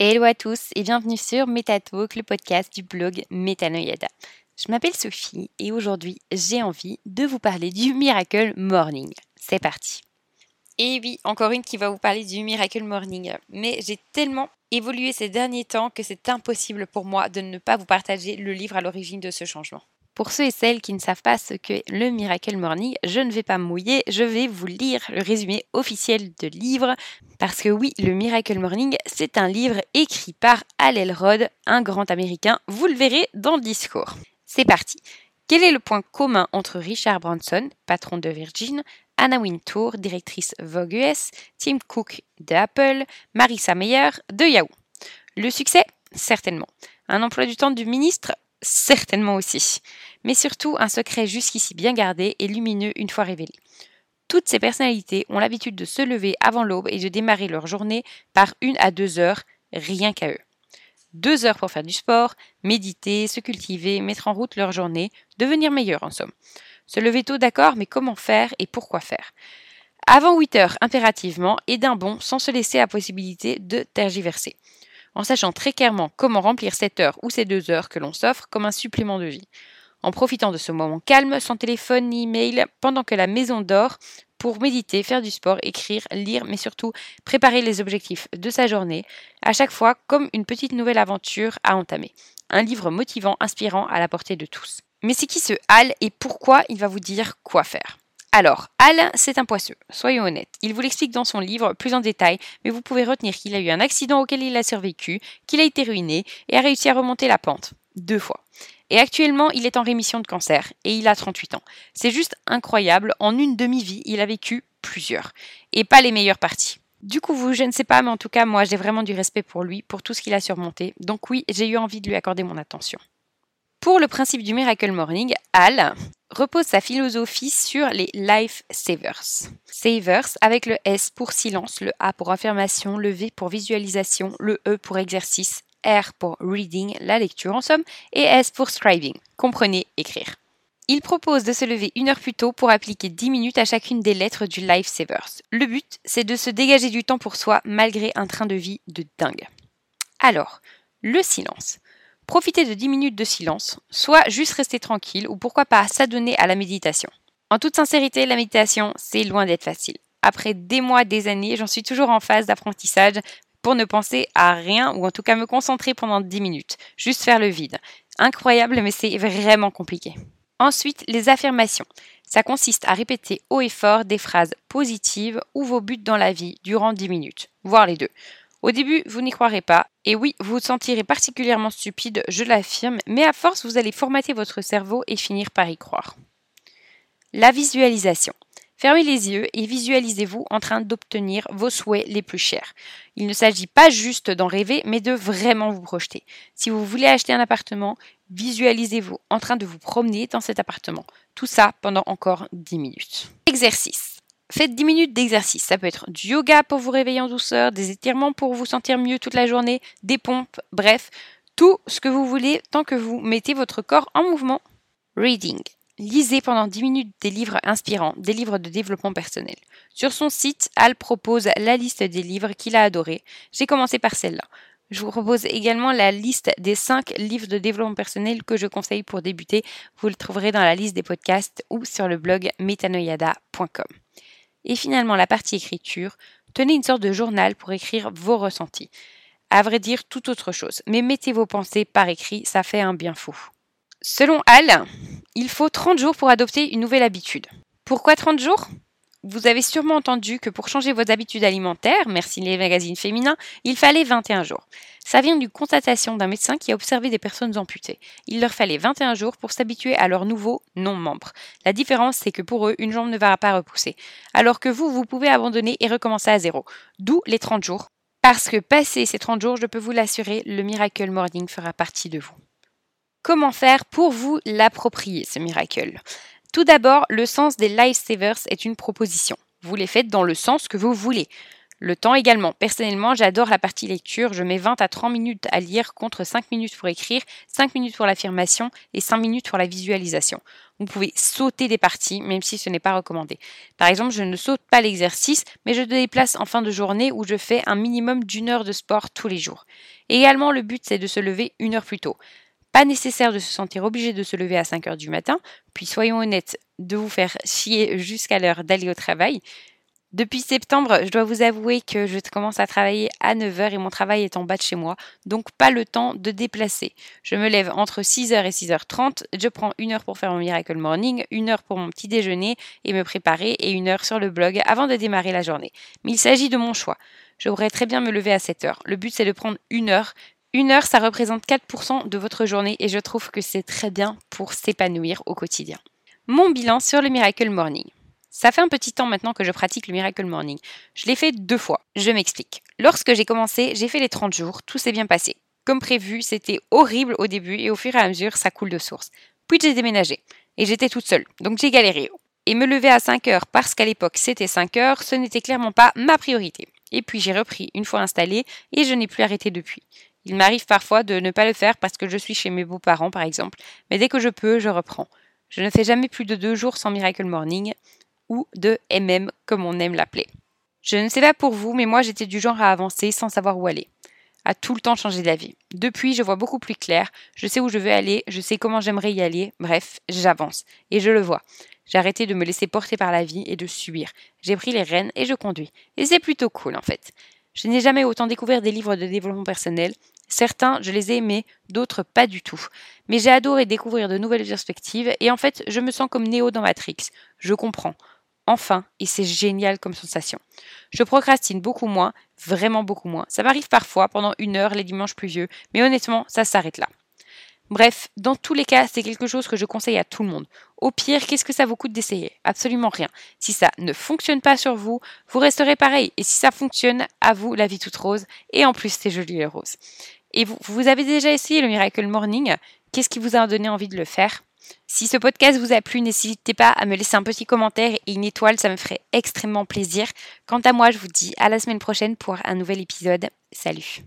Hello à tous et bienvenue sur MetaTalk, le podcast du blog Metanoyada. Je m'appelle Sophie et aujourd'hui j'ai envie de vous parler du Miracle Morning. C'est parti. Et oui, encore une qui va vous parler du Miracle Morning. Mais j'ai tellement évolué ces derniers temps que c'est impossible pour moi de ne pas vous partager le livre à l'origine de ce changement. Pour ceux et celles qui ne savent pas ce qu'est le Miracle Morning, je ne vais pas mouiller, je vais vous lire le résumé officiel de livre. Parce que oui, le Miracle Morning, c'est un livre écrit par Al Elrod, un grand américain. Vous le verrez dans le discours. C'est parti. Quel est le point commun entre Richard Branson, patron de Virgin, Anna Wintour, directrice Vogue US, Tim Cook de Apple, Marissa Meyer de Yahoo? Le succès Certainement. Un emploi du temps du ministre Certainement aussi. Mais surtout un secret jusqu'ici bien gardé et lumineux une fois révélé. Toutes ces personnalités ont l'habitude de se lever avant l'aube et de démarrer leur journée par une à deux heures, rien qu'à eux. Deux heures pour faire du sport, méditer, se cultiver, mettre en route leur journée, devenir meilleur en somme. Se lever tôt d'accord, mais comment faire et pourquoi faire? Avant 8 heures impérativement et d'un bond sans se laisser la possibilité de tergiverser en sachant très clairement comment remplir cette heure ou ces deux heures que l'on s'offre comme un supplément de vie. En profitant de ce moment calme, sans téléphone ni email, pendant que la maison dort, pour méditer, faire du sport, écrire, lire, mais surtout préparer les objectifs de sa journée, à chaque fois comme une petite nouvelle aventure à entamer. Un livre motivant, inspirant, à la portée de tous. Mais c'est qui ce Hal et pourquoi il va vous dire quoi faire? Alors, Al, c'est un poisseux, soyons honnêtes. Il vous l'explique dans son livre plus en détail, mais vous pouvez retenir qu'il a eu un accident auquel il a survécu, qu'il a été ruiné et a réussi à remonter la pente. Deux fois. Et actuellement, il est en rémission de cancer et il a 38 ans. C'est juste incroyable, en une demi-vie, il a vécu plusieurs. Et pas les meilleures parties. Du coup, vous, je ne sais pas, mais en tout cas, moi, j'ai vraiment du respect pour lui, pour tout ce qu'il a surmonté. Donc oui, j'ai eu envie de lui accorder mon attention. Pour le principe du Miracle Morning, Al repose sa philosophie sur les life savers. Savers avec le S pour silence, le A pour affirmation, le V pour visualisation, le E pour exercice, R pour reading, la lecture en somme, et S pour scribing. Comprenez, écrire. Il propose de se lever une heure plus tôt pour appliquer 10 minutes à chacune des lettres du Life Savers. Le but, c'est de se dégager du temps pour soi malgré un train de vie de dingue. Alors, le silence. Profitez de 10 minutes de silence, soit juste rester tranquille ou pourquoi pas s'adonner à la méditation. En toute sincérité, la méditation, c'est loin d'être facile. Après des mois, des années, j'en suis toujours en phase d'apprentissage pour ne penser à rien ou en tout cas me concentrer pendant 10 minutes, juste faire le vide. Incroyable, mais c'est vraiment compliqué. Ensuite, les affirmations. Ça consiste à répéter haut et fort des phrases positives ou vos buts dans la vie durant 10 minutes, voire les deux. Au début, vous n'y croirez pas, et oui, vous vous sentirez particulièrement stupide, je l'affirme, mais à force, vous allez formater votre cerveau et finir par y croire. La visualisation. Fermez les yeux et visualisez-vous en train d'obtenir vos souhaits les plus chers. Il ne s'agit pas juste d'en rêver, mais de vraiment vous projeter. Si vous voulez acheter un appartement, visualisez-vous en train de vous promener dans cet appartement. Tout ça pendant encore 10 minutes. Exercice. Faites 10 minutes d'exercice. Ça peut être du yoga pour vous réveiller en douceur, des étirements pour vous sentir mieux toute la journée, des pompes, bref, tout ce que vous voulez tant que vous mettez votre corps en mouvement. Reading. Lisez pendant 10 minutes des livres inspirants, des livres de développement personnel. Sur son site, Al propose la liste des livres qu'il a adorés. J'ai commencé par celle-là. Je vous propose également la liste des 5 livres de développement personnel que je conseille pour débuter. Vous le trouverez dans la liste des podcasts ou sur le blog metanoyada.com. Et finalement, la partie écriture, tenez une sorte de journal pour écrire vos ressentis. À vrai dire, tout autre chose. Mais mettez vos pensées par écrit, ça fait un bien fou. Selon Al, il faut 30 jours pour adopter une nouvelle habitude. Pourquoi 30 jours? Vous avez sûrement entendu que pour changer vos habitudes alimentaires, merci les magazines féminins, il fallait 21 jours. Ça vient d'une constatation d'un médecin qui a observé des personnes amputées. Il leur fallait 21 jours pour s'habituer à leur nouveau non-membre. La différence, c'est que pour eux, une jambe ne va pas repousser. Alors que vous, vous pouvez abandonner et recommencer à zéro. D'où les 30 jours. Parce que passé ces 30 jours, je peux vous l'assurer, le Miracle Morning fera partie de vous. Comment faire pour vous l'approprier, ce miracle? Tout d'abord, le sens des lifesavers est une proposition. Vous les faites dans le sens que vous voulez. Le temps également. Personnellement, j'adore la partie lecture. Je mets 20 à 30 minutes à lire contre 5 minutes pour écrire, 5 minutes pour l'affirmation et 5 minutes pour la visualisation. Vous pouvez sauter des parties, même si ce n'est pas recommandé. Par exemple, je ne saute pas l'exercice, mais je déplace en fin de journée où je fais un minimum d'une heure de sport tous les jours. également, le but, c'est de se lever une heure plus tôt. Pas nécessaire de se sentir obligé de se lever à 5 heures du matin, puis soyons honnêtes, de vous faire chier jusqu'à l'heure d'aller au travail. Depuis septembre, je dois vous avouer que je commence à travailler à 9h et mon travail est en bas de chez moi, donc pas le temps de déplacer. Je me lève entre 6h et 6h30, je prends une heure pour faire mon Miracle Morning, une heure pour mon petit déjeuner et me préparer et une heure sur le blog avant de démarrer la journée. Mais il s'agit de mon choix. Je pourrais très bien me lever à 7h. Le but c'est de prendre une heure. Une heure, ça représente 4% de votre journée et je trouve que c'est très bien pour s'épanouir au quotidien. Mon bilan sur le Miracle Morning. Ça fait un petit temps maintenant que je pratique le Miracle Morning. Je l'ai fait deux fois. Je m'explique. Lorsque j'ai commencé, j'ai fait les 30 jours, tout s'est bien passé. Comme prévu, c'était horrible au début et au fur et à mesure, ça coule de source. Puis j'ai déménagé et j'étais toute seule, donc j'ai galéré. Et me lever à 5 heures parce qu'à l'époque c'était 5 heures, ce n'était clairement pas ma priorité. Et puis j'ai repris une fois installé et je n'ai plus arrêté depuis. Il m'arrive parfois de ne pas le faire parce que je suis chez mes beaux-parents par exemple, mais dès que je peux, je reprends. Je ne fais jamais plus de deux jours sans Miracle Morning ou de MM comme on aime l'appeler. Je ne sais pas pour vous, mais moi j'étais du genre à avancer sans savoir où aller, à tout le temps changer d'avis. Depuis, je vois beaucoup plus clair, je sais où je veux aller, je sais comment j'aimerais y aller, bref, j'avance, et je le vois. J'ai arrêté de me laisser porter par la vie et de subir. J'ai pris les rênes et je conduis. Et c'est plutôt cool en fait. Je n'ai jamais autant découvert des livres de développement personnel. Certains, je les ai aimés, d'autres pas du tout. Mais j'ai adoré découvrir de nouvelles perspectives et en fait, je me sens comme Néo dans Matrix. Je comprends enfin, et c'est génial comme sensation. Je procrastine beaucoup moins, vraiment beaucoup moins. Ça m'arrive parfois pendant une heure les dimanches pluvieux, mais honnêtement, ça s'arrête là. Bref, dans tous les cas, c'est quelque chose que je conseille à tout le monde. Au pire, qu'est-ce que ça vous coûte d'essayer? Absolument rien. Si ça ne fonctionne pas sur vous, vous resterez pareil. Et si ça fonctionne, à vous la vie toute rose. Et en plus, c'est joli et rose. Et vous, vous avez déjà essayé le Miracle Morning? Qu'est-ce qui vous a donné envie de le faire? Si ce podcast vous a plu, n'hésitez pas à me laisser un petit commentaire et une étoile, ça me ferait extrêmement plaisir. Quant à moi, je vous dis à la semaine prochaine pour un nouvel épisode. Salut